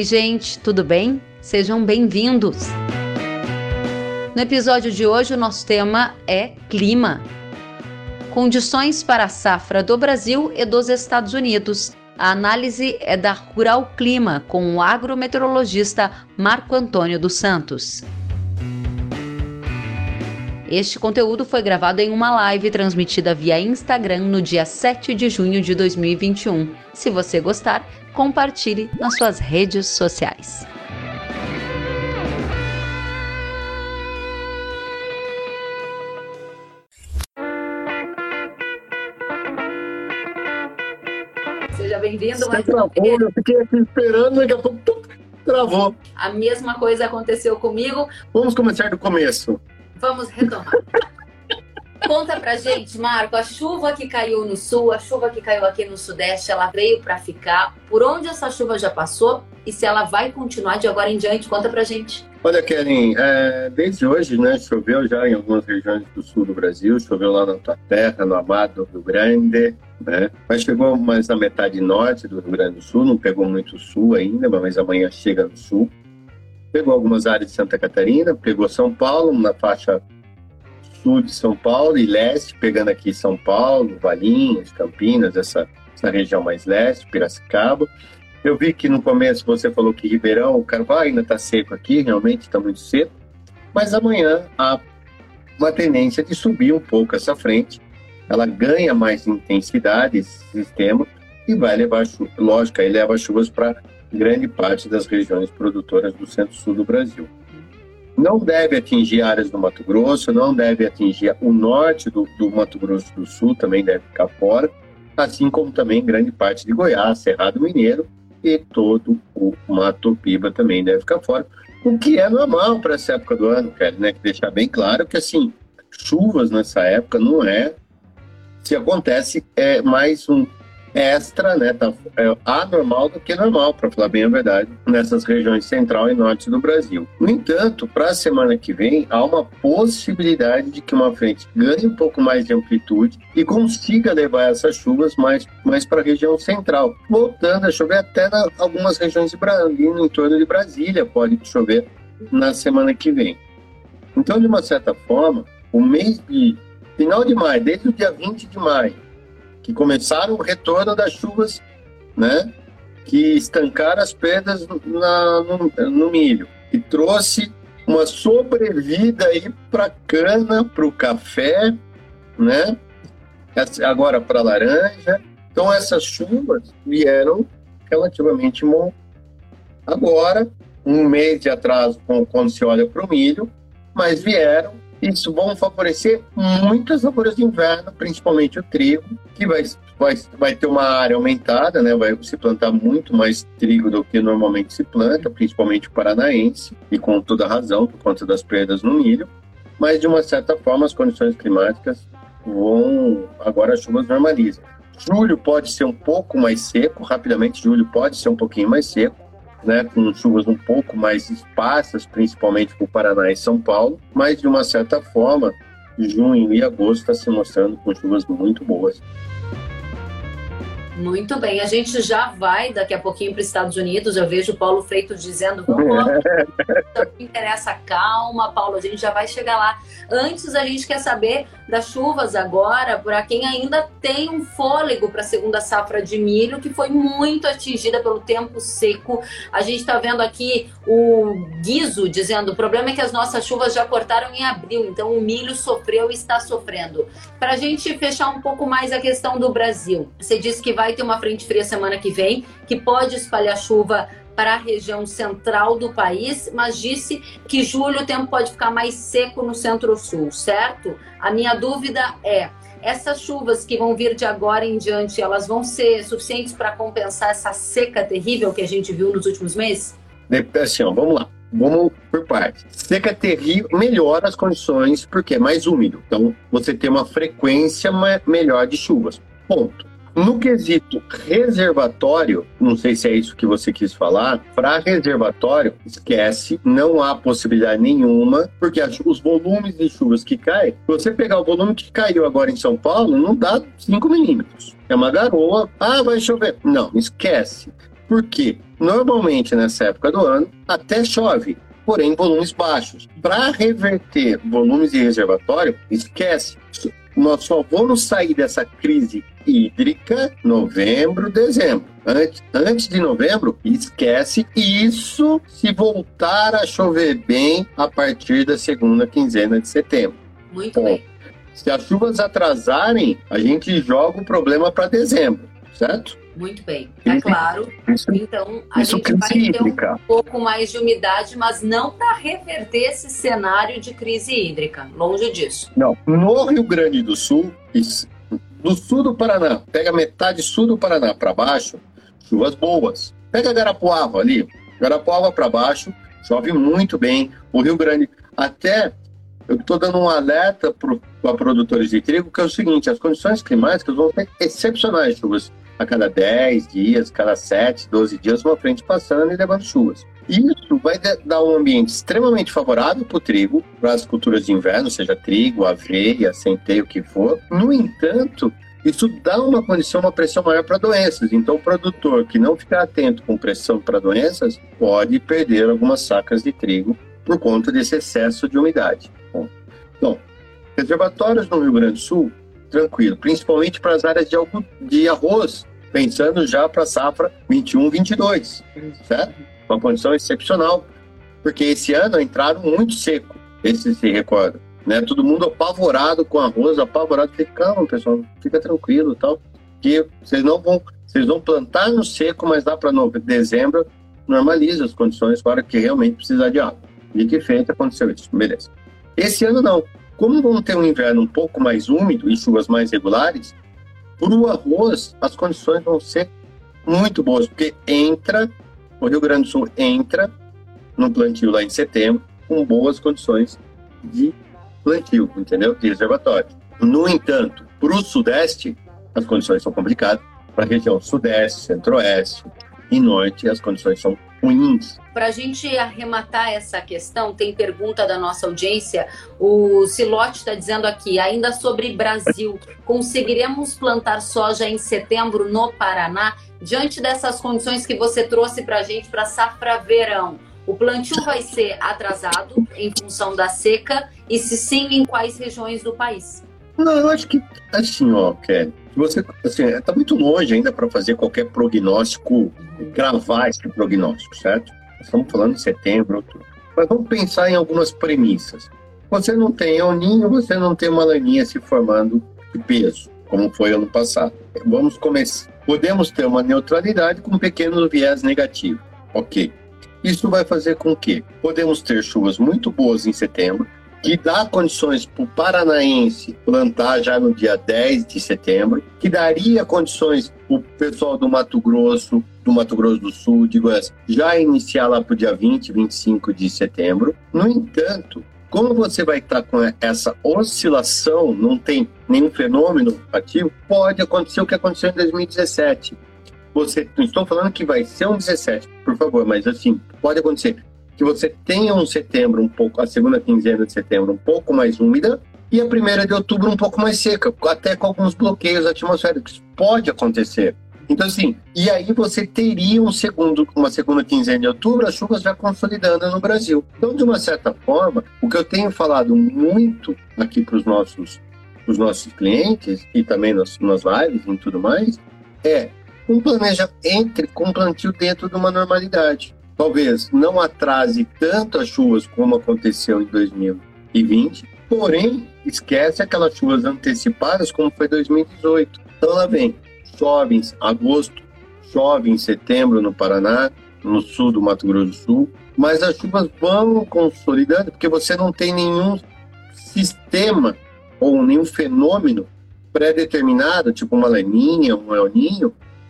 Oi, gente, tudo bem? Sejam bem-vindos. No episódio de hoje, o nosso tema é clima. Condições para a safra do Brasil e dos Estados Unidos. A análise é da Rural Clima com o agrometeorologista Marco Antônio dos Santos. Este conteúdo foi gravado em uma live transmitida via Instagram no dia 7 de junho de 2021. Se você gostar, compartilhe nas suas redes sociais. Seja bem-vindo. Você travou, eu fiquei aqui esperando, daqui a pouco travou. A mesma coisa aconteceu comigo. Vamos começar do começo. Vamos retomar. Conta pra gente, Marco, a chuva que caiu no sul, a chuva que caiu aqui no sudeste, ela veio para ficar. Por onde essa chuva já passou e se ela vai continuar de agora em diante? Conta pra gente. Olha, Karen, é, desde hoje, né, choveu já em algumas regiões do sul do Brasil, choveu lá na tua terra, no Amado Rio Grande, né, mas chegou mais na metade norte do Rio Grande do Sul, não pegou muito sul ainda, mas amanhã chega no sul pegou algumas áreas de Santa Catarina, pegou São Paulo, na faixa sul de São Paulo e leste, pegando aqui São Paulo, Valinhos, Campinas, essa, essa região mais leste, Piracicaba. Eu vi que no começo você falou que Ribeirão, o Carvalho ainda está seco aqui, realmente está muito seco, mas amanhã há uma tendência de subir um pouco essa frente, ela ganha mais intensidade, esse sistema, e vai levar, lógico, aí leva chuvas para grande parte das regiões produtoras do centro-sul do Brasil. Não deve atingir áreas do Mato Grosso, não deve atingir o norte do, do Mato Grosso do Sul, também deve ficar fora, assim como também grande parte de Goiás, Cerrado Mineiro e todo o Mato Piba também deve ficar fora, o que é normal para essa época do ano, quero né? Deixar bem claro que assim chuvas nessa época não é se acontece é mais um extra, né? Tá, é anormal do que normal, para falar bem a verdade, nessas regiões central e norte do Brasil. No entanto, para a semana que vem, há uma possibilidade de que uma frente ganhe um pouco mais de amplitude e consiga levar essas chuvas mais, mais para a região central, voltando a chover até em algumas regiões de Brasília, no entorno de Brasília, pode chover na semana que vem. Então, de uma certa forma, o mês de final de maio, desde o dia 20 de maio, que começaram o retorno das chuvas, né? Que estancaram as perdas na, no, no milho e trouxe uma sobrevida aí para cana, para o café, né? Agora para laranja. Então essas chuvas vieram relativamente bom. Agora, um mês de atraso quando se olha para o milho, mas vieram isso vão favorecer muitas lavouras de inverno, principalmente o trigo, que vai, vai, vai ter uma área aumentada, né? vai se plantar muito mais trigo do que normalmente se planta, principalmente o paranaense, e com toda razão, por conta das perdas no milho. Mas, de uma certa forma, as condições climáticas vão. Agora as chuvas normalizam. Julho pode ser um pouco mais seco, rapidamente, julho pode ser um pouquinho mais seco, né, com chuvas um pouco mais esparsas, principalmente para o Paraná e São Paulo, mas de uma certa forma, junho e agosto está se mostrando com chuvas muito boas. Muito bem, a gente já vai daqui a pouquinho para os Estados Unidos. Eu vejo o Paulo Freitas dizendo: vamos lá, não interessa, calma, Paulo, a gente já vai chegar lá. Antes, a gente quer saber das chuvas agora, para quem ainda tem um fôlego para a segunda safra de milho, que foi muito atingida pelo tempo seco. A gente está vendo aqui o Guizo dizendo: o problema é que as nossas chuvas já cortaram em abril, então o milho sofreu e está sofrendo. Para a gente fechar um pouco mais a questão do Brasil, você disse que vai vai ter uma frente fria semana que vem, que pode espalhar chuva para a região central do país, mas disse que julho o tempo pode ficar mais seco no centro-sul, certo? A minha dúvida é: essas chuvas que vão vir de agora em diante, elas vão ser suficientes para compensar essa seca terrível que a gente viu nos últimos meses? Assim, ó, vamos lá. Vamos por partes. Seca terrível melhora as condições porque é mais úmido. Então, você tem uma frequência melhor de chuvas. Ponto. No quesito reservatório, não sei se é isso que você quis falar, para reservatório, esquece, não há possibilidade nenhuma, porque os volumes de chuvas que caem, se você pegar o volume que caiu agora em São Paulo, não dá 5 milímetros. É uma garoa, ah, vai chover. Não, esquece. Por quê? Normalmente, nessa época do ano, até chove, porém volumes baixos. Para reverter volumes de reservatório, esquece. Nós só vamos sair dessa crise hídrica novembro, dezembro. Antes, antes de novembro, esquece isso se voltar a chover bem a partir da segunda quinzena de setembro. Muito Bom, bem. Se as chuvas atrasarem, a gente joga o problema para dezembro, certo? Muito bem, é claro. Isso, então, a gente vai ter um pouco mais de umidade, mas não para reverter esse cenário de crise hídrica. Longe disso. Não. No Rio Grande do Sul, do sul do Paraná, pega metade sul do Paraná para baixo, chuvas boas. Pega Garapuava ali, Garapuava para baixo, chove muito bem. O Rio Grande, até eu estou dando um alerta para produtores de trigo, que é o seguinte: as condições climáticas vão ser excepcionais, chuvas a cada 10 dias, cada 7, 12 dias, uma frente passando e levando chuvas. Isso vai dar um ambiente extremamente favorável para o trigo, para as culturas de inverno, seja trigo, aveia, centeio, o que for. No entanto, isso dá uma condição, uma pressão maior para doenças. Então, o produtor que não ficar atento com pressão para doenças pode perder algumas sacas de trigo por conta desse excesso de umidade. Bom, reservatórios no Rio Grande do Sul, tranquilo, principalmente para as áreas de, de arroz, pensando já para a safra 21-22, certo? Uma condição excepcional, porque esse ano entraram muito seco, esse se recorda, né? Todo mundo apavorado com arroz, apavorado, falei, calma pessoal, fica tranquilo tal, que vocês não vão, vocês vão plantar no seco, mas lá para dezembro normaliza as condições para que realmente precisar de água. E que feito aconteceu isso, beleza. Esse ano não. Como vamos ter um inverno um pouco mais úmido e chuvas mais regulares, para o arroz, as condições vão ser muito boas, porque entra, o Rio Grande do Sul entra no plantio lá em setembro com boas condições de plantio, entendeu? De reservatório. No entanto, para o Sudeste, as condições são complicadas. Para a região Sudeste, Centro-Oeste e Norte, as condições são ruins. Para a gente arrematar essa questão, tem pergunta da nossa audiência. O Silote está dizendo aqui, ainda sobre Brasil, conseguiremos plantar soja em setembro no Paraná? Diante dessas condições que você trouxe para a gente para safra verão, o plantio vai ser atrasado em função da seca? E se sim, em quais regiões do país? Não, eu acho que assim, ó, Kelly, você assim, está muito longe ainda para fazer qualquer prognóstico, gravar esse prognóstico, certo? Estamos falando de setembro, outubro. Mas vamos pensar em algumas premissas. Você não tem El Ninho, você não tem uma laninha se formando de peso, como foi ano passado. Vamos começar. Podemos ter uma neutralidade com um pequeno viés negativo. Ok. Isso vai fazer com que podemos ter chuvas muito boas em setembro, que dá condições para o paranaense plantar já no dia 10 de setembro, que daria condições para o pessoal do Mato Grosso, do Mato Grosso do Sul, de Goiás, já iniciar lá para o dia 20, 25 de setembro. No entanto, como você vai estar com essa oscilação, não tem nenhum fenômeno ativo, pode acontecer o que aconteceu em 2017. Você, não estou falando que vai ser um 17, por favor, mas assim, pode acontecer que você tenha um setembro um pouco, a segunda quinzena de setembro um pouco mais úmida e a primeira de outubro um pouco mais seca, até com alguns bloqueios atmosféricos. Pode acontecer. Então, assim, e aí você teria um segundo, uma segunda quinzena de outubro, as chuvas já consolidando no Brasil. Então, de uma certa forma, o que eu tenho falado muito aqui para os nossos, os nossos clientes e também nas, nas lives e tudo mais, é um planeja entre com um plantio dentro de uma normalidade talvez não atrase tanto as chuvas como aconteceu em 2020, porém esquece aquelas chuvas antecipadas como foi 2018. Então lá vem, chove em agosto, chove em setembro no Paraná, no sul do Mato Grosso do Sul, mas as chuvas vão consolidando porque você não tem nenhum sistema ou nenhum fenômeno pré-determinado, tipo uma laninha, um el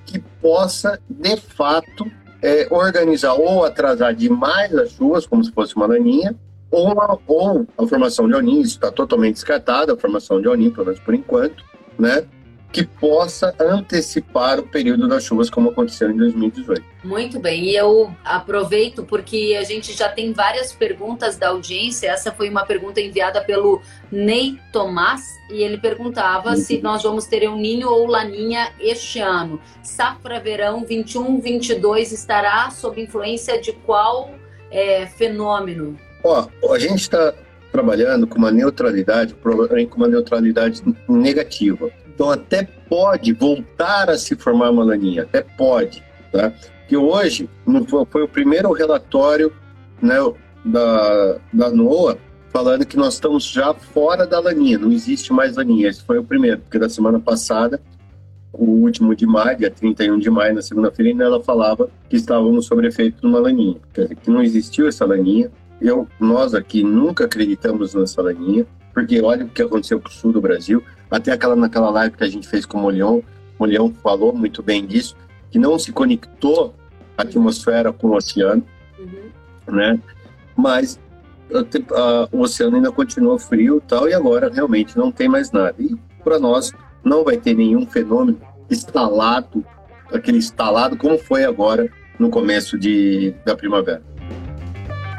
que possa de fato é, organizar ou atrasar demais as chuvas, como se fosse uma laninha, ou, uma, ou a formação de onim, isso está totalmente descartado, a formação de onim, pelo menos por enquanto, né? Que possa antecipar o período das chuvas, como aconteceu em 2018. Muito bem, e eu aproveito porque a gente já tem várias perguntas da audiência. Essa foi uma pergunta enviada pelo Ney Tomás e ele perguntava se nós vamos ter um ninho ou laninha este ano. Safra verão 21-22 estará sob influência de qual é, fenômeno? Ó, a gente está trabalhando com uma neutralidade, porém com uma neutralidade negativa. Então até pode voltar a se formar uma laninha, até pode, tá? Que hoje foi o primeiro relatório né, da, da NOAA falando que nós estamos já fora da laninha, não existe mais laninha. Esse foi o primeiro, porque da semana passada, o último de maio, dia 31 de maio, na segunda-feira, ela falava que estávamos sob efeito de uma laninha, quer dizer, que não existiu essa laninha, eu, nós aqui nunca acreditamos nessa laninha, porque olha o que aconteceu com o sul do Brasil. Até aquela naquela live que a gente fez com o Molhão, o Molhão falou muito bem disso, que não se conectou a atmosfera com o oceano, uhum. né? Mas a, o oceano ainda continua frio e tal, e agora realmente não tem mais nada. E para nós não vai ter nenhum fenômeno instalado, aquele instalado como foi agora no começo de, da primavera.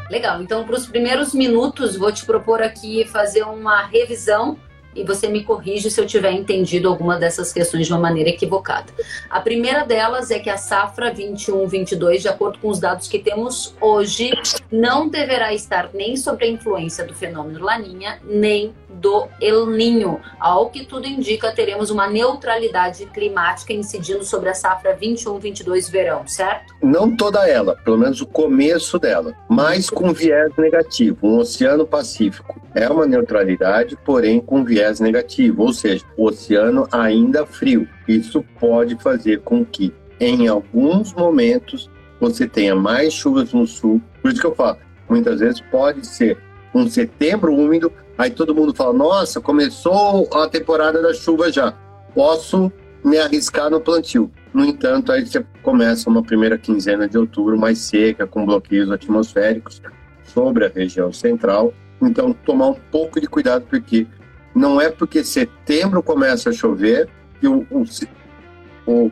Legal. Então, para os primeiros minutos, vou te propor aqui fazer uma revisão e você me corrige se eu tiver entendido alguma dessas questões de uma maneira equivocada. A primeira delas é que a safra 21-22, de acordo com os dados que temos hoje, não deverá estar nem sob a influência do fenômeno Laninha, nem do El Ninho. Ao que tudo indica, teremos uma neutralidade climática incidindo sobre a safra 21-22 verão, certo? Não toda ela, pelo menos o começo dela, mas com viés negativo. Um Oceano Pacífico é uma neutralidade, porém com viés negativo, ou seja, o oceano ainda frio. Isso pode fazer com que, em alguns momentos, você tenha mais chuvas no sul. Por isso que eu falo, muitas vezes pode ser um setembro úmido Aí todo mundo fala: nossa, começou a temporada da chuva já, posso me arriscar no plantio. No entanto, aí você começa uma primeira quinzena de outubro mais seca, com bloqueios atmosféricos sobre a região central. Então, tomar um pouco de cuidado, porque não é porque setembro começa a chover que o, o,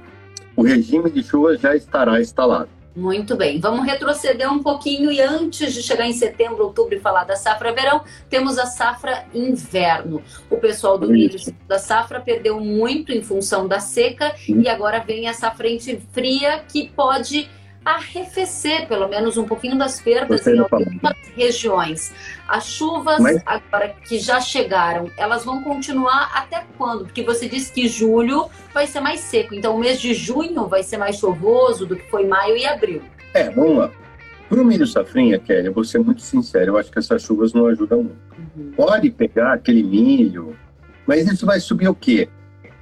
o, regime de chuva já estará instalado. Muito bem, vamos retroceder um pouquinho e antes de chegar em setembro, outubro e falar da safra verão, temos a safra inverno. O pessoal do milho da safra perdeu muito em função da seca e agora vem essa frente fria que pode arrefecer pelo menos um pouquinho das perdas em algumas regiões. As chuvas Mas... agora que já chegaram, elas vão continuar até quando? Porque você disse que julho vai ser mais seco, então o mês de junho vai ser mais chuvoso do que foi maio e abril. É, vamos lá. Para o milho safrinha, Kelly, eu vou ser muito sincero, eu acho que essas chuvas não ajudam muito. Uhum. Pode pegar aquele milho, mas isso vai subir o quê?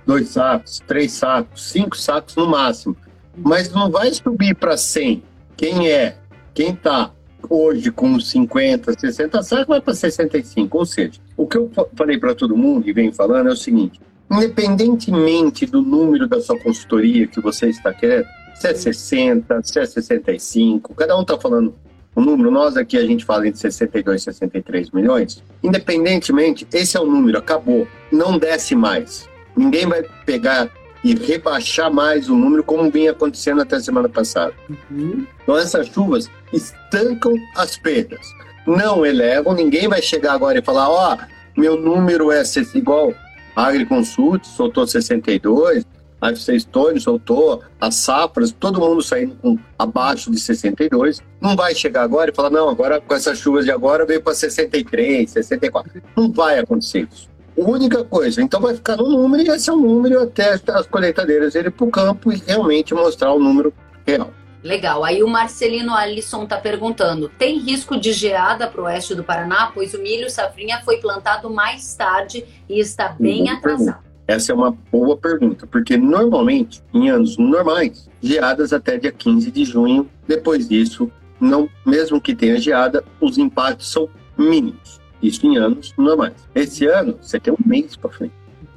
Dois sacos, três sacos, cinco sacos no máximo mas não vai subir para 100. Quem é? Quem está hoje com 50, 60 sacos vai para 65. Ou seja, o que eu falei para todo mundo e venho falando é o seguinte: independentemente do número da sua consultoria que você está querendo, se é 60, se é 65, cada um está falando o número, nós aqui a gente fala entre 62 e 63 milhões. Independentemente, esse é o número, acabou. Não desce mais. Ninguém vai pegar e rebaixar mais o número, como vinha acontecendo até a semana passada. Uhum. Então, essas chuvas estancam as perdas. Não elevam, ninguém vai chegar agora e falar: Ó, oh, meu número é igual a Agriconsult, soltou 62, a F6 Tony soltou, as safras, todo mundo saindo com abaixo de 62. Não vai chegar agora e falar: não, agora com essas chuvas de agora veio para 63, 64. Não vai acontecer isso única coisa. Então vai ficar no número e esse é o número até as colheitadeiras irem para o campo e realmente mostrar o número real. Legal. Aí o Marcelino Alisson está perguntando: tem risco de geada para o oeste do Paraná? Pois o milho safrinha foi plantado mais tarde e está bem Boa atrasado. Pergunta. Essa é uma boa pergunta, porque normalmente, em anos normais, geadas até dia 15 de junho. Depois disso, não, mesmo que tenha geada, os impactos são mínimos. Isso em anos normais. Esse ano, você tem um mês para frente.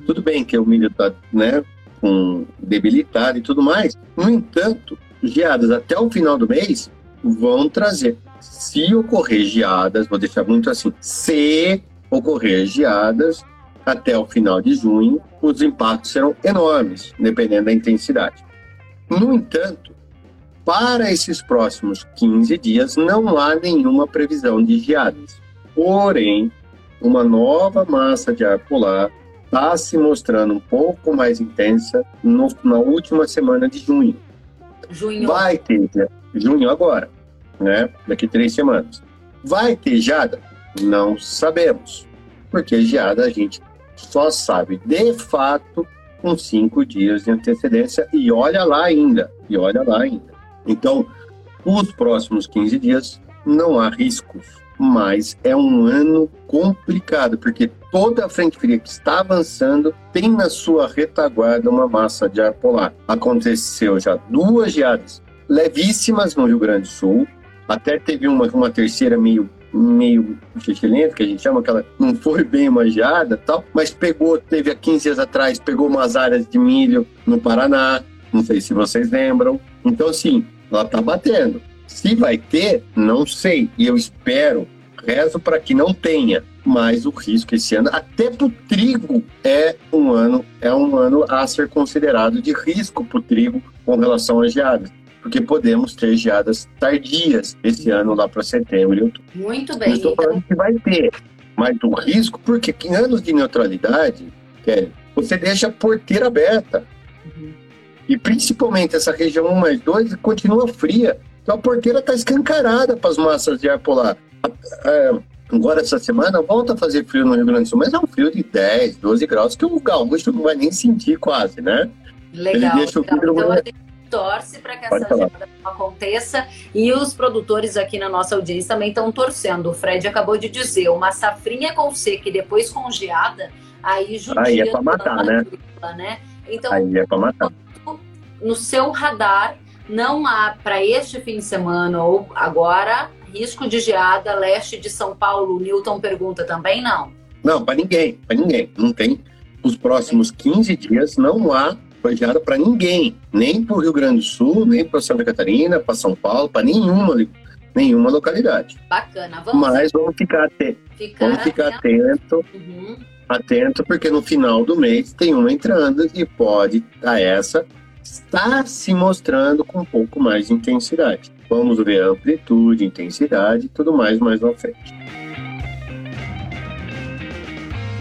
Tudo bem que o milho está né, com debilitado e tudo mais. No entanto, geadas até o final do mês vão trazer. Se ocorrer geadas, vou deixar muito assim, se ocorrer geadas, até o final de junho, os impactos serão enormes, dependendo da intensidade. No entanto, para esses próximos 15 dias, não há nenhuma previsão de geadas. Porém, uma nova massa de ar polar está se mostrando um pouco mais intensa no, na última semana de junho. Junho. Vai ter, junho agora, né? Daqui três semanas. Vai ter geada? Não sabemos. Porque geada a gente só sabe de fato com cinco dias de antecedência e olha lá ainda, e olha lá ainda. Então, os próximos 15 dias não há riscos, mas é um ano complicado, porque toda a frente fria que está avançando tem na sua retaguarda uma massa de ar polar. Aconteceu já duas geadas levíssimas no Rio Grande do Sul, até teve uma, uma terceira meio meio lento, que a gente chama, que ela não foi bem manjada tal, mas pegou, teve há 15 dias atrás, pegou umas áreas de milho no Paraná, não sei se vocês lembram. Então, assim, ela tá batendo. Se vai ter, não sei. E eu espero, rezo para que não tenha. Mas o risco esse ano, até para o trigo, é um ano, é um ano a ser considerado de risco para o trigo com relação às geadas porque podemos ter geadas tardias esse ano lá para setembro e outubro. Muito bem. Não estou falando então... que vai ter, mas o risco, porque em anos de neutralidade, Kelly, você deixa a porteira aberta. Uhum. E principalmente essa região 1 mais 2 continua fria. Então a porteira está escancarada para as massas de ar polar. É, agora, essa semana, volta a fazer frio no Rio Grande do Sul, mas é um frio de 10, 12 graus, que o gaúcho não vai nem sentir quase, né? Legal. Ele deixa o então, torce para que essa agenda não aconteça e os produtores aqui na nossa audiência também estão torcendo. O Fred acabou de dizer, uma safrinha com seca e depois congeada, aí judia aí é para matar, né? né? Então, aí é para matar. No seu radar, não há para este fim de semana ou agora risco de geada leste de São Paulo. O Newton pergunta também não. Não, para ninguém, para ninguém. Não tem. Os próximos 15 dias não há projetada para ninguém, nem para o Rio Grande do Sul, nem para Santa Catarina, para São Paulo, para nenhuma, nenhuma localidade. Bacana, vamos Mas vamos ficar, atento, ficar vamos ficar atento, uhum. atento, porque no final do mês tem uma entrando e pode a essa estar se mostrando com um pouco mais de intensidade. Vamos ver a amplitude, intensidade e tudo mais mais na frente.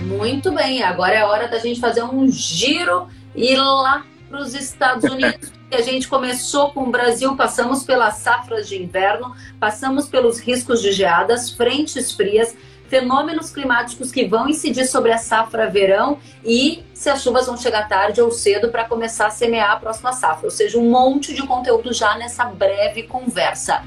Muito bem, agora é hora da gente fazer um giro e lá para os Estados Unidos, a gente começou com o Brasil, passamos pelas safras de inverno, passamos pelos riscos de geadas, frentes frias, fenômenos climáticos que vão incidir sobre a safra verão e se as chuvas vão chegar tarde ou cedo para começar a semear a próxima safra. Ou seja, um monte de conteúdo já nessa breve conversa.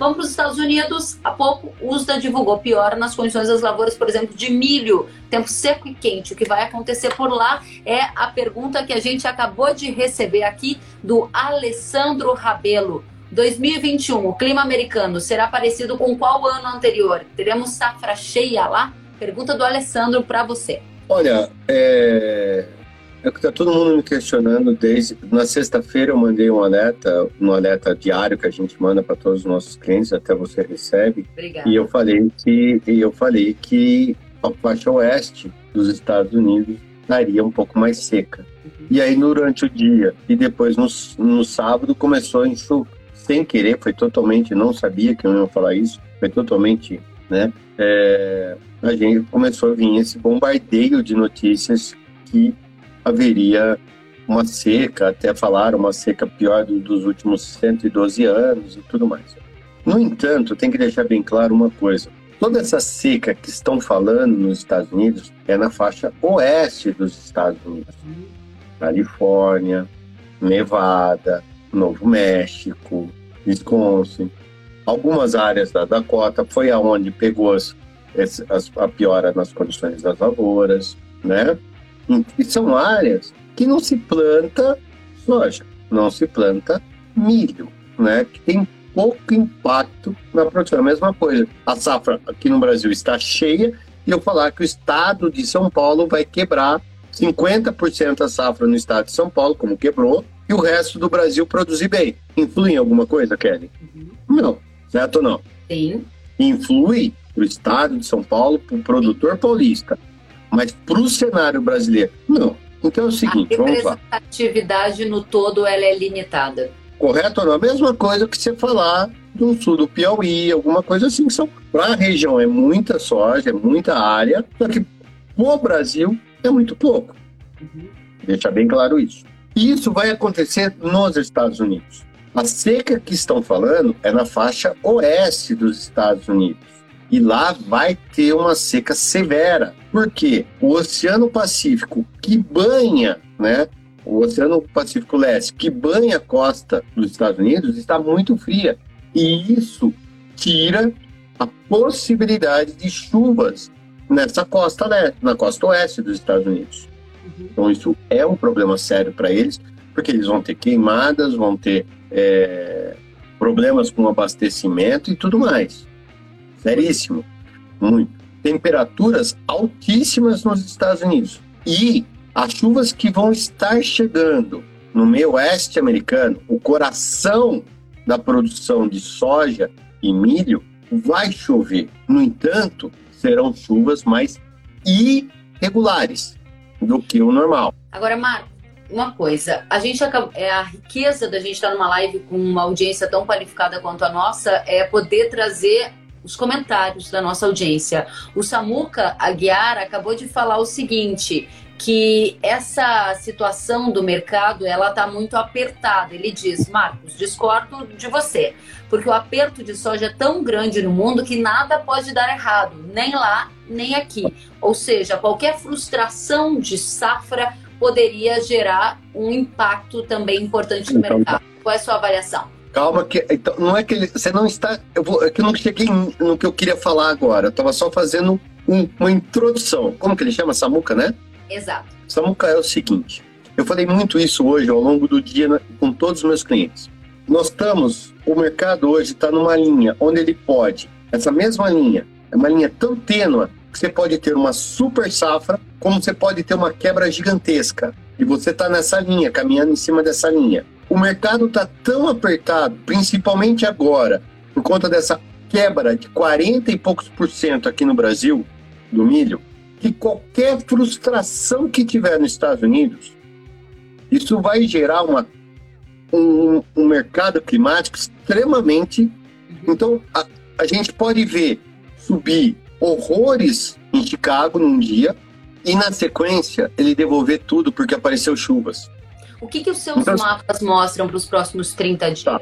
Vamos para os Estados Unidos. Há pouco, USDA divulgou pior nas condições das lavouras, por exemplo, de milho, tempo seco e quente. O que vai acontecer por lá é a pergunta que a gente acabou de receber aqui do Alessandro Rabelo. 2021, o clima americano será parecido com qual ano anterior? Teremos safra cheia lá? Pergunta do Alessandro para você. Olha, é, é que está todo mundo me questionando desde. Na sexta-feira eu mandei um alerta, um alerta diário que a gente manda para todos os nossos clientes, até você recebe. Obrigada. E eu falei que e eu falei que a faixa oeste dos Estados Unidos estaria um pouco mais seca. Uhum. E aí durante o dia e depois no, no sábado começou a enxugar. Sem querer, foi totalmente, não sabia que eu ia falar isso, foi totalmente, né? É, a gente começou a vir esse bombardeio de notícias que haveria uma seca, até falaram uma seca pior dos últimos 112 anos e tudo mais. No entanto, tem que deixar bem claro uma coisa: toda essa seca que estão falando nos Estados Unidos é na faixa oeste dos Estados Unidos. Califórnia, Nevada, Novo México, Wisconsin. Algumas áreas da Dakota foi aonde pegou as, as, a piora nas condições das lavouras, né? E são áreas que não se planta soja, não se planta milho, né? Que tem pouco impacto na produção. A mesma coisa. A safra aqui no Brasil está cheia e eu falar que o estado de São Paulo vai quebrar 50% da safra no estado de São Paulo, como quebrou, e o resto do Brasil produzir bem. Influi em alguma coisa, Kelly? Uhum. Não. Certo ou não? Sim. Influi para o estado de São Paulo, para o produtor paulista Mas para o cenário brasileiro, não. Então é o seguinte, a representatividade no todo ela é limitada. Correto ou não? A mesma coisa que você falar do sul do Piauí, alguma coisa assim. São para a região é muita soja, é muita área, só que o Brasil é muito pouco. Uhum. Deixa bem claro isso. E isso vai acontecer nos Estados Unidos. A seca que estão falando é na faixa oeste dos Estados Unidos. E lá vai ter uma seca severa. Por quê? O Oceano Pacífico, que banha, né? O Oceano Pacífico Leste, que banha a costa dos Estados Unidos, está muito fria. E isso tira a possibilidade de chuvas nessa costa leste, na costa oeste dos Estados Unidos. Então isso é um problema sério para eles, porque eles vão ter queimadas, vão ter é, problemas com abastecimento e tudo mais. Seríssimo, muito. Temperaturas altíssimas nos Estados Unidos. E as chuvas que vão estar chegando no meio oeste americano, o coração da produção de soja e milho, vai chover. No entanto, serão chuvas mais irregulares do que o normal. Agora, Marco, uma coisa, a gente é a riqueza da gente estar numa live com uma audiência tão qualificada quanto a nossa é poder trazer os comentários da nossa audiência. O Samuca Aguiar acabou de falar o seguinte, que essa situação do mercado ela está muito apertada. Ele diz, Marcos, discordo de você, porque o aperto de soja é tão grande no mundo que nada pode dar errado, nem lá nem aqui. Ou seja, qualquer frustração de safra poderia gerar um impacto também importante no então, mercado. Qual é a sua avaliação? Calma, que então, não é que ele, você não está. Eu, vou, é que eu não cheguei no que eu queria falar agora. Eu estava só fazendo um, uma introdução. Como que ele chama? Samuca, né? Exato. Samuca é o seguinte. Eu falei muito isso hoje ao longo do dia né, com todos os meus clientes. Nós estamos, o mercado hoje está numa linha onde ele pode, essa mesma linha, é uma linha tão tênua você pode ter uma super safra, como você pode ter uma quebra gigantesca. E você está nessa linha, caminhando em cima dessa linha. O mercado está tão apertado, principalmente agora, por conta dessa quebra de 40 e poucos por cento aqui no Brasil do milho, que qualquer frustração que tiver nos Estados Unidos, isso vai gerar uma, um, um mercado climático extremamente. Então, a, a gente pode ver subir horrores em Chicago num dia e na sequência ele devolver tudo porque apareceu chuvas. O que, que os seus então, mapas mostram para os próximos 30 dias? Tá.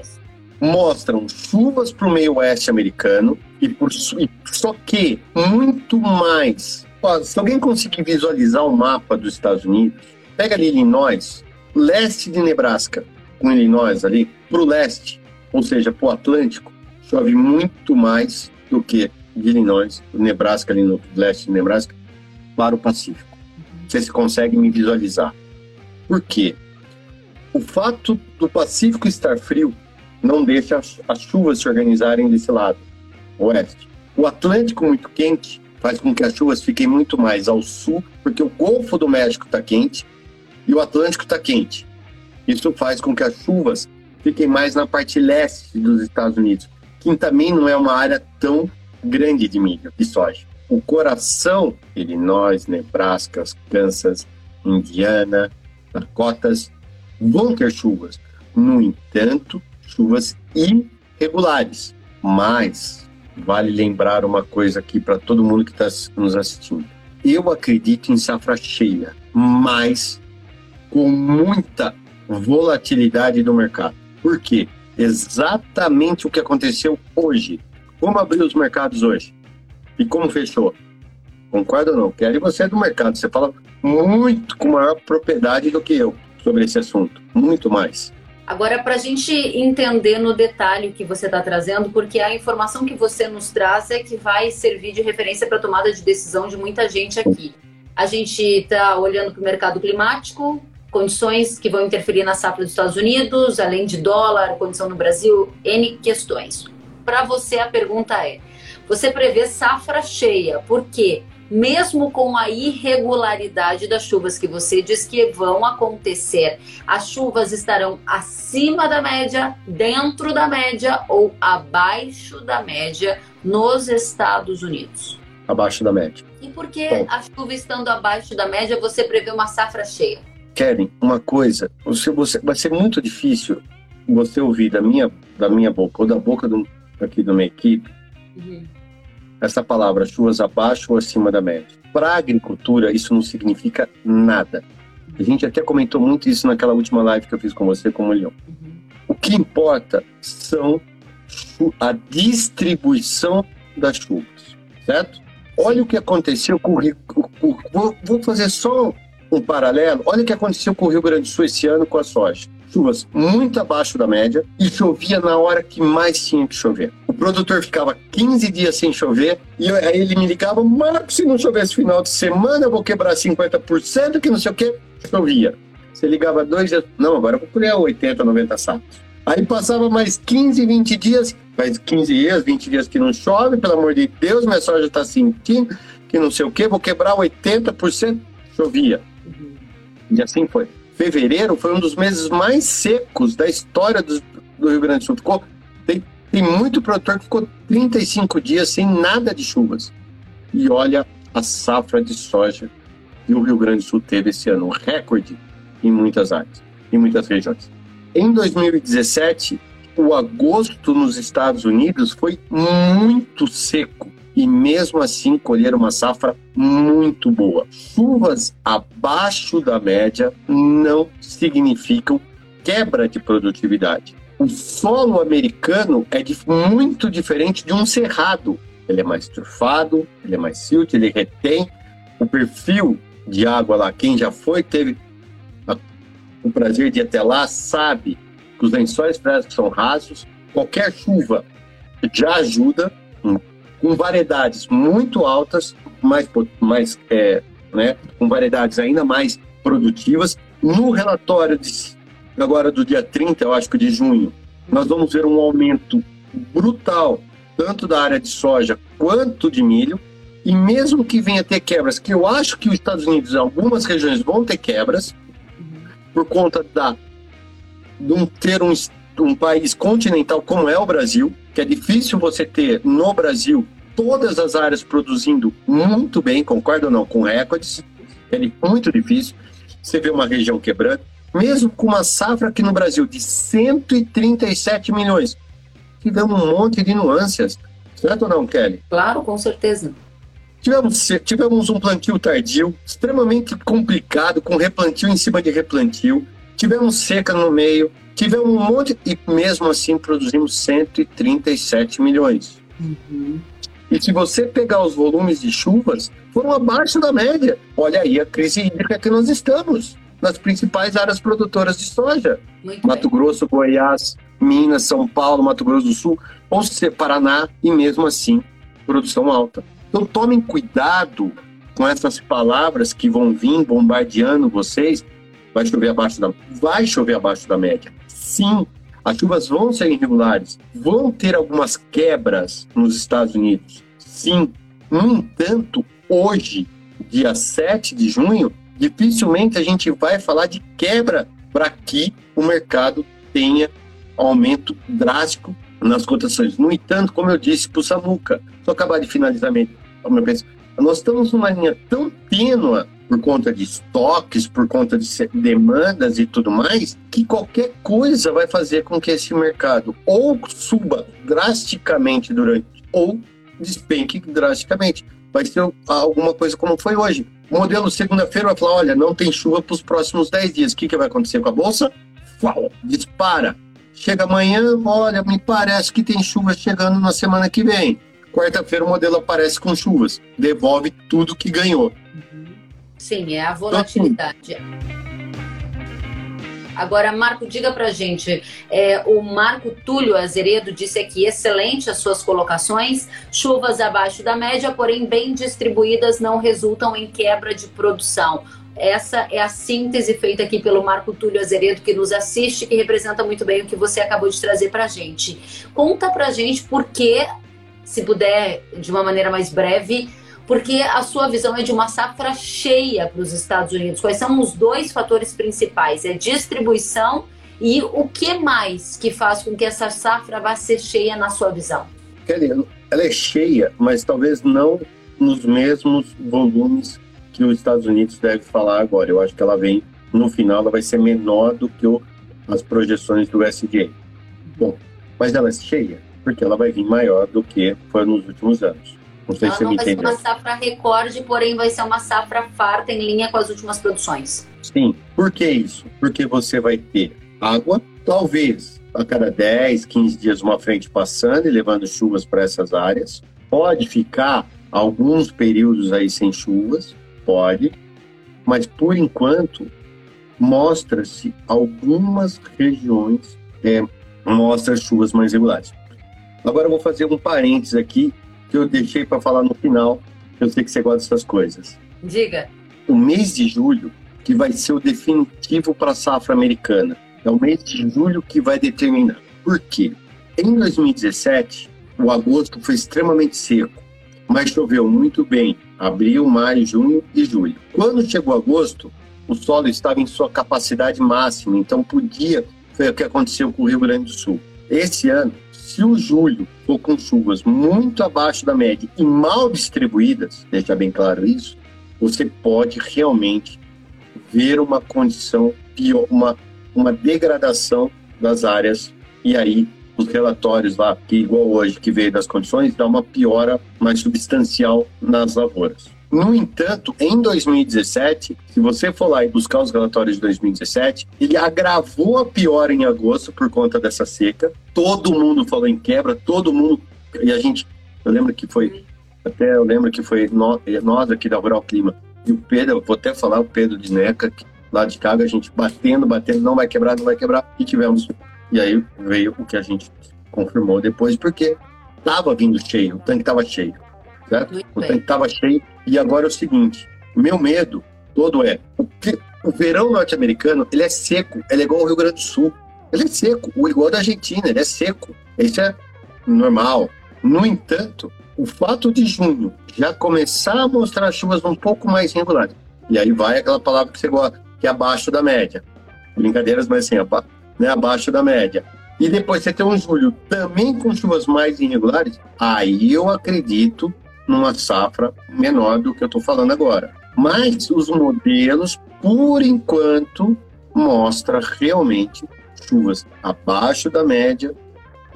Mostram chuvas para o meio oeste americano e, por, e só que muito mais. Ó, se alguém conseguir visualizar o um mapa dos Estados Unidos, pega ali Illinois, leste de Nebraska, com Illinois ali, para o leste, ou seja, para o Atlântico, chove muito mais do que de Illinois, Nebraska, ali no leste de Nebraska, para o Pacífico. Você se consegue me visualizar. Por quê? O fato do Pacífico estar frio não deixa as chuvas se organizarem desse lado, oeste. O Atlântico muito quente faz com que as chuvas fiquem muito mais ao sul, porque o Golfo do México está quente e o Atlântico está quente. Isso faz com que as chuvas fiquem mais na parte leste dos Estados Unidos, que também não é uma área tão grande de milho, de soja. O coração, Illinois, Nebraska, Kansas, Indiana, Dakotas, vão ter chuvas. No entanto, chuvas irregulares. Mas vale lembrar uma coisa aqui para todo mundo que está nos assistindo. Eu acredito em safra cheia, mas com muita volatilidade do mercado. Por quê? Exatamente o que aconteceu hoje. Como abriu os mercados hoje? E como fechou? Concorda ou não? Quero você é do mercado. Você fala muito com maior propriedade do que eu sobre esse assunto. Muito mais. Agora, para a gente entender no detalhe o que você está trazendo, porque a informação que você nos traz é que vai servir de referência para a tomada de decisão de muita gente aqui. A gente está olhando para o mercado climático, condições que vão interferir na safra dos Estados Unidos, além de dólar, condição no Brasil, N questões para você a pergunta é: você prevê safra cheia, por quê? Mesmo com a irregularidade das chuvas que você diz que vão acontecer, as chuvas estarão acima da média, dentro da média ou abaixo da média nos Estados Unidos? abaixo da média. E por que Bom, a chuva estando abaixo da média, você prevê uma safra cheia? Keren, uma coisa, você, você, vai ser muito difícil você ouvir da minha, da minha boca ou da boca do, aqui da minha equipe uhum. essa palavra, chuvas abaixo ou acima da média. Para a agricultura, isso não significa nada. A gente até comentou muito isso naquela última live que eu fiz com você, com o Leão. Uhum. O que importa são a distribuição das chuvas, certo? Olha o que aconteceu com o Rio. Vou fazer só um paralelo. Olha o que aconteceu com o Rio Grande do Sul esse ano com a soja. Chuvas muito abaixo da média e chovia na hora que mais tinha que chover. O produtor ficava 15 dias sem chover e aí ele me ligava: Marcos, se não chover esse final de semana, eu vou quebrar 50%, que não sei o que. Chovia. Você ligava dois dias, não, agora eu vou colher 80, 90 sacos. Aí passava mais 15, 20 dias, mais 15 dias, 20 dias que não chove, pelo amor de Deus, minha soja está sentindo que não sei o que, vou quebrar 80%, chovia. Uhum. E assim foi. Fevereiro foi um dos meses mais secos da história do, do Rio Grande do Sul. Ficou, tem, tem muito produtor que ficou 35 dias sem nada de chuvas. E olha a safra de soja que o Rio Grande do Sul teve esse ano, um recorde em muitas áreas, em muitas regiões. Em 2017, o agosto nos Estados Unidos foi muito seco e mesmo assim colher uma safra muito boa. Chuvas abaixo da média não significam quebra de produtividade. O solo americano é muito diferente de um cerrado. Ele é mais turfado, ele é mais silt, ele retém o perfil de água lá. Quem já foi, teve o prazer de ir até lá, sabe que os lençóis freáticos são rasos. Qualquer chuva já ajuda com variedades muito altas, mais, mais é, né, com variedades ainda mais produtivas. No relatório de, agora do dia 30, eu acho que de junho, nós vamos ver um aumento brutal, tanto da área de soja quanto de milho. E mesmo que venha ter quebras, que eu acho que os Estados Unidos, algumas regiões vão ter quebras, por conta da, de um, ter um, um país continental como é o Brasil, que é difícil você ter no Brasil todas as áreas produzindo muito bem, concorda ou não, com recordes, é muito difícil. Você vê uma região quebrando, mesmo com uma safra aqui no Brasil de 137 milhões. Tivemos um monte de nuances, certo ou não, Kelly? Claro, com certeza. Tivemos, tivemos um plantio tardio, extremamente complicado, com replantio em cima de replantio. Tivemos seca no meio, tivemos um monte e mesmo assim produzimos 137 milhões. Uhum. E se você pegar os volumes de chuvas, foram abaixo da média. Olha aí a crise hídrica que nós estamos nas principais áreas produtoras de soja. Muito Mato bem. Grosso, Goiás, Minas, São Paulo, Mato Grosso do Sul, ou seja, Paraná, e mesmo assim, produção alta. Então tomem cuidado com essas palavras que vão vir bombardeando vocês vai chover abaixo da vai chover abaixo da média. Sim, as chuvas vão ser irregulares, vão ter algumas quebras nos Estados Unidos. Sim. No entanto, hoje, dia 7 de junho, dificilmente a gente vai falar de quebra para que o mercado tenha aumento drástico nas cotações. No entanto, como eu disse para o Samuca, só acabar de finalizar nós estamos numa linha tão tênua por conta de estoques, por conta de demandas e tudo mais, que qualquer coisa vai fazer com que esse mercado ou suba drasticamente durante ou despenque drasticamente. Vai ser alguma coisa como foi hoje. O modelo segunda-feira vai falar: olha, não tem chuva para os próximos 10 dias. O que, que vai acontecer com a bolsa? Uau, dispara. Chega amanhã, olha, me parece que tem chuva chegando na semana que vem. Quarta-feira o modelo aparece com chuvas, devolve tudo que ganhou. Sim, é a volatilidade. Agora, Marco, diga pra gente, é, o Marco Túlio Azeredo disse aqui, excelente as suas colocações, chuvas abaixo da média, porém bem distribuídas, não resultam em quebra de produção. Essa é a síntese feita aqui pelo Marco Túlio Azeredo, que nos assiste, que representa muito bem o que você acabou de trazer pra gente. Conta pra gente por que, se puder, de uma maneira mais breve, porque a sua visão é de uma safra cheia para os Estados Unidos. Quais são os dois fatores principais? É distribuição e o que mais que faz com que essa safra vá ser cheia na sua visão? Kelly, ela é cheia, mas talvez não nos mesmos volumes que os Estados Unidos deve falar agora. Eu acho que ela vem, no final, ela vai ser menor do que o, as projeções do SDA. Bom, mas ela é cheia, porque ela vai vir maior do que foi nos últimos anos. Não sei ela se não vai entendeu. ser uma safra recorde, porém vai ser uma safra farta em linha com as últimas produções. Sim. Por que isso? Porque você vai ter água, talvez a cada 10, 15 dias uma frente passando e levando chuvas para essas áreas. Pode ficar alguns períodos aí sem chuvas, pode, mas por enquanto mostra-se algumas regiões é, mostra chuvas mais regulares. Agora eu vou fazer um parênteses aqui que eu deixei para falar no final. Eu sei que você gosta dessas coisas. Diga. O mês de julho que vai ser o definitivo para a safra americana. É o mês de julho que vai determinar. Por quê? Em 2017, o agosto foi extremamente seco, mas choveu muito bem. Abril, maio, junho e julho. Quando chegou agosto, o solo estava em sua capacidade máxima, então podia. Foi o que aconteceu com o Rio Grande do Sul. Esse ano, se o julho for com chuvas muito abaixo da média e mal distribuídas, deixa bem claro isso, você pode realmente ver uma condição pior, uma, uma degradação das áreas e aí os relatórios lá, que igual hoje, que veio das condições, dá uma piora mais substancial nas lavouras. No entanto, em 2017, se você for lá e buscar os relatórios de 2017, ele agravou a piora em agosto por conta dessa seca. Todo mundo falou em quebra, todo mundo. E a gente, eu lembro que foi, até eu lembro que foi nós aqui da Rural Clima e o Pedro, vou até falar, o Pedro de Neca, lá de Caga, a gente batendo, batendo, não vai quebrar, não vai quebrar, e tivemos e aí veio o que a gente confirmou depois, porque estava vindo cheio, o tanque estava cheio, certo? Muito o tanque estava cheio. E agora é o seguinte, meu medo todo é, o, o verão norte-americano, ele é seco, ele é igual ao Rio Grande do Sul. Ele é seco, o igual da Argentina, ele é seco. Isso é normal. No entanto, o fato de junho já começar a mostrar chuvas um pouco mais regulares, e aí vai aquela palavra que você gosta, que é abaixo da média. Brincadeiras, mas assim, né, abaixo da média. E depois você tem um julho também com chuvas mais irregulares, aí eu acredito numa safra menor do que eu estou falando agora. Mas os modelos, por enquanto, mostra realmente chuvas abaixo da média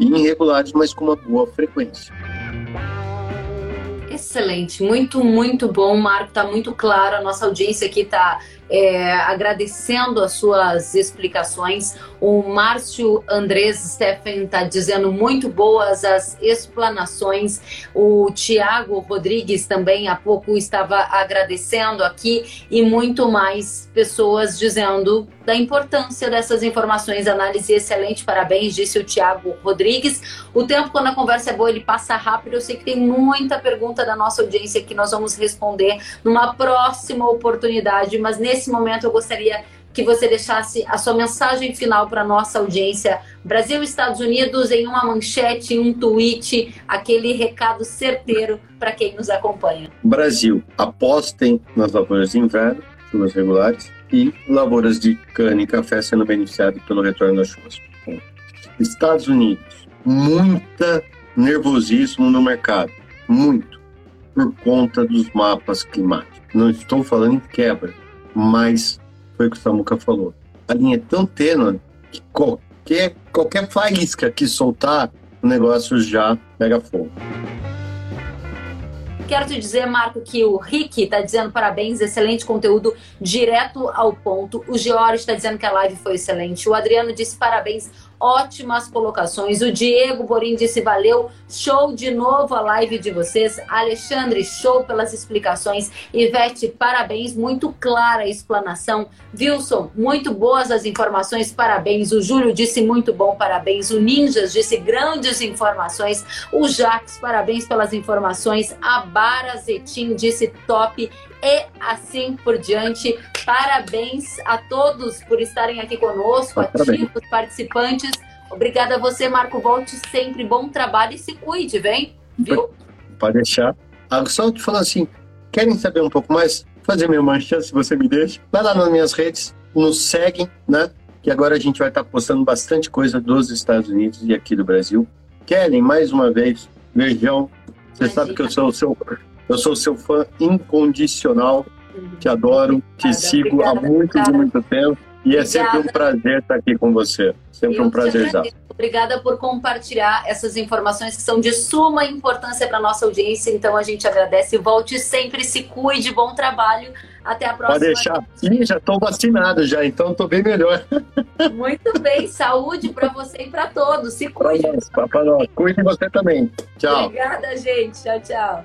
e irregulares, mas com uma boa frequência. Excelente, muito, muito bom, Marco. Está muito claro. A nossa audiência aqui está é, agradecendo as suas explicações. O Márcio Andrés Steffen está dizendo muito boas as explanações. O Tiago Rodrigues também há pouco estava agradecendo aqui e muito mais pessoas dizendo da importância dessas informações. Análise excelente, parabéns, disse o Tiago Rodrigues. O tempo, quando a conversa é boa, ele passa rápido. Eu sei que tem muita pergunta da nossa audiência que nós vamos responder numa próxima oportunidade, mas nesse momento eu gostaria que você deixasse a sua mensagem final para a nossa audiência. Brasil e Estados Unidos em uma manchete, um tweet, aquele recado certeiro para quem nos acompanha. Brasil, apostem nas lavouras de inverno, chuvas regulares, e lavouras de cana e café sendo beneficiadas pelo retorno das chuvas. Estados Unidos, muita nervosismo no mercado, muito, por conta dos mapas climáticos. Não estou falando em quebra, mas foi o que o Samuca falou. A linha é tão tênue que qualquer, qualquer faísca que soltar, o negócio já pega fogo. Quero te dizer, Marco, que o Rick está dizendo parabéns, excelente conteúdo, direto ao ponto. O George está dizendo que a live foi excelente. O Adriano disse parabéns ótimas colocações. O Diego Borim disse valeu, show de novo a live de vocês. Alexandre, show pelas explicações. Ivete, parabéns, muito clara a explanação. Wilson, muito boas as informações, parabéns. O Júlio disse muito bom, parabéns. O Ninjas disse grandes informações. O Jax, parabéns pelas informações. A Bara Zetim disse top e assim por diante. Parabéns a todos por estarem aqui conosco, ativos, participantes. Obrigada a você, Marco. Volte sempre. Bom trabalho e se cuide, vem? Viu? Pode deixar. Ah, só te falar assim: querem saber um pouco mais? Fazer meu manchã, se você me deixa. Vai lá nas minhas redes, nos seguem, né? Que agora a gente vai estar postando bastante coisa dos Estados Unidos e aqui do Brasil. Querem, mais uma vez, beijão. Você Imagina. sabe que eu sou o seu Eu sou seu fã incondicional, te adoro, te sigo obrigada, há muito e muito tempo. E é sempre um prazer estar aqui com você. Sempre Eu um prazer já. Obrigada por compartilhar essas informações que são de suma importância para nossa audiência. Então a gente agradece. Volte sempre, se cuide, bom trabalho. Até a próxima. Pode deixar. Ih, já estou vacinado já, então estou bem melhor. Muito bem, saúde para você e para todos. Se cuide. Para nós, Cuide você também. Tchau. Obrigada, gente. Tchau, tchau.